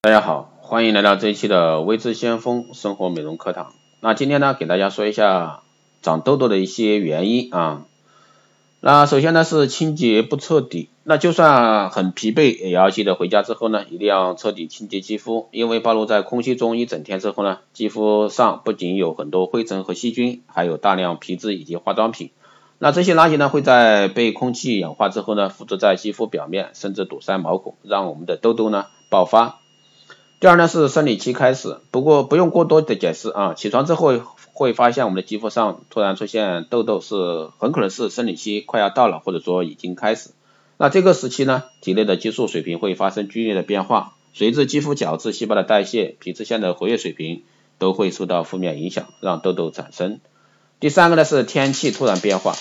大家好，欢迎来到这一期的微知先锋生活美容课堂。那今天呢，给大家说一下长痘痘的一些原因啊。那首先呢是清洁不彻底，那就算很疲惫，也要记得回家之后呢，一定要彻底清洁肌肤，因为暴露在空气中一整天之后呢，肌肤上不仅有很多灰尘和细菌，还有大量皮脂以及化妆品。那这些垃圾呢，会在被空气氧化之后呢，附着在肌肤表面，甚至堵塞毛孔，让我们的痘痘呢爆发。第二呢是生理期开始，不过不用过多的解释啊，起床之后会发现我们的肌肤上突然出现痘痘，是很可能是生理期快要到了，或者说已经开始。那这个时期呢，体内的激素水平会发生剧烈的变化，随着肌肤角质细胞的代谢，皮脂腺的活跃水平都会受到负面影响，让痘痘产生。第三个呢是天气突然变化，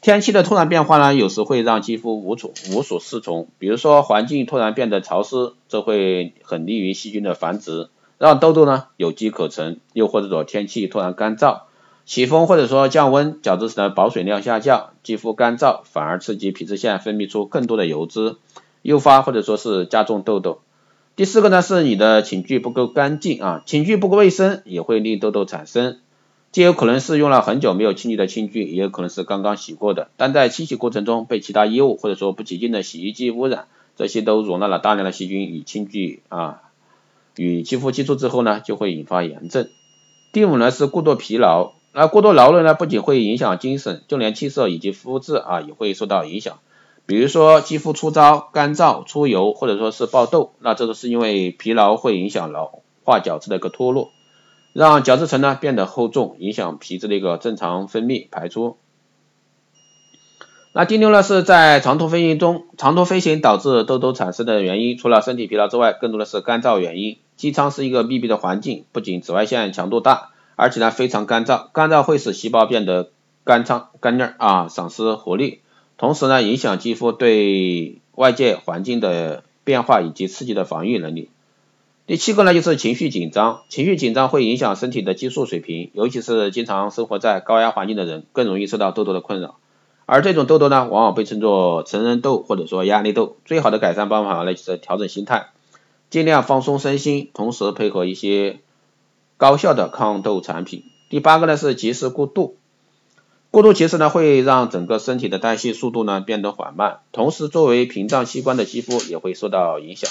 天气的突然变化呢，有时会让肌肤无处无所适从，比如说环境突然变得潮湿，这会很利于细菌的繁殖，让痘痘呢有机可乘；又或者说天气突然干燥，起风或者说降温，角质层的保水量下降，肌肤干燥，反而刺激皮脂腺分泌出更多的油脂，诱发或者说是加重痘痘。第四个呢是你的寝具不够干净啊，寝具不够卫生也会令痘痘产生。既有可能是用了很久没有清理的清具，也有可能是刚刚洗过的，但在清洗过程中被其他衣物或者说不洁净的洗衣机污染，这些都容纳了大量的细菌与清具啊，与肌肤接触之后呢，就会引发炎症。第五呢是过度疲劳，那过度劳累呢不仅会影响精神，就连气色以及肤质啊也会受到影响。比如说肌肤粗糙、干燥、出油或者说是爆痘，那这都是因为疲劳会影响老化角质的一个脱落。让角质层呢变得厚重，影响皮脂的一个正常分泌排出。那第六呢是在长途飞行中，长途飞行导致痘痘产生的原因，除了身体疲劳之外，更多的是干燥原因。机舱是一个密闭的环境，不仅紫外线强度大，而且呢非常干燥，干燥会使细胞变得干燥干裂啊，丧失活力，同时呢影响肌肤对外界环境的变化以及刺激的防御能力。第七个呢，就是情绪紧张，情绪紧张会影响身体的激素水平，尤其是经常生活在高压环境的人，更容易受到痘痘的困扰。而这种痘痘呢，往往被称作成人痘或者说压力痘。最好的改善办法呢，就是调整心态，尽量放松身心，同时配合一些高效的抗痘产品。第八个呢是及时过度，过度其实呢会让整个身体的代谢速度呢变得缓慢，同时作为屏障器官的肌肤也会受到影响。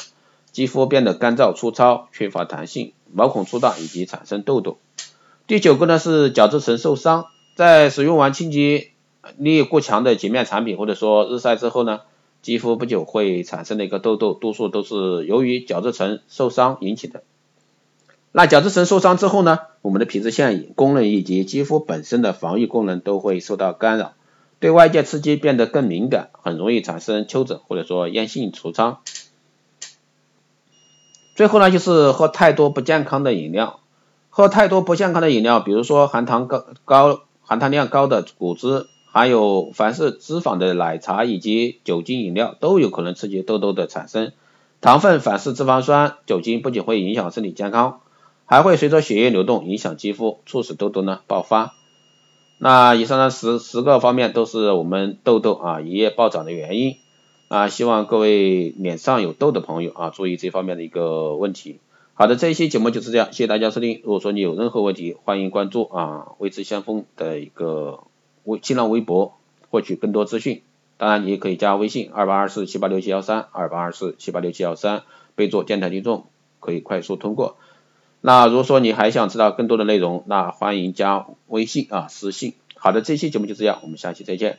肌肤变得干燥粗糙，缺乏弹性，毛孔粗大以及产生痘痘。第九个呢是角质层受伤，在使用完清洁力过强的洁面产品或者说日晒之后呢，肌肤不久会产生的一个痘痘，多数都是由于角质层受伤引起的。那角质层受伤之后呢，我们的皮脂腺功能以及肌肤本身的防御功能都会受到干扰，对外界刺激变得更敏感，很容易产生丘疹或者说炎性痤疮。最后呢，就是喝太多不健康的饮料，喝太多不健康的饮料，比如说含糖高高、含糖量高的果汁，还有凡是脂肪的奶茶以及酒精饮料，都有可能刺激痘痘的产生。糖分、反式脂肪酸、酒精不仅会影响身体健康，还会随着血液流动影响肌肤，促使痘痘呢爆发。那以上的十十个方面都是我们痘痘啊一夜暴涨的原因。啊，希望各位脸上有痘的朋友啊，注意这方面的一个问题。好的，这一期节目就是这样，谢谢大家收听。如果说你有任何问题，欢迎关注啊，未知先锋的一个微新浪微博，获取更多资讯。当然，你也可以加微信二八二四七八六七幺三二八二四七八六七幺三，备注电台听众，可以快速通过。那如果说你还想知道更多的内容，那欢迎加微信啊私信。好的，这期节目就这样，我们下期再见。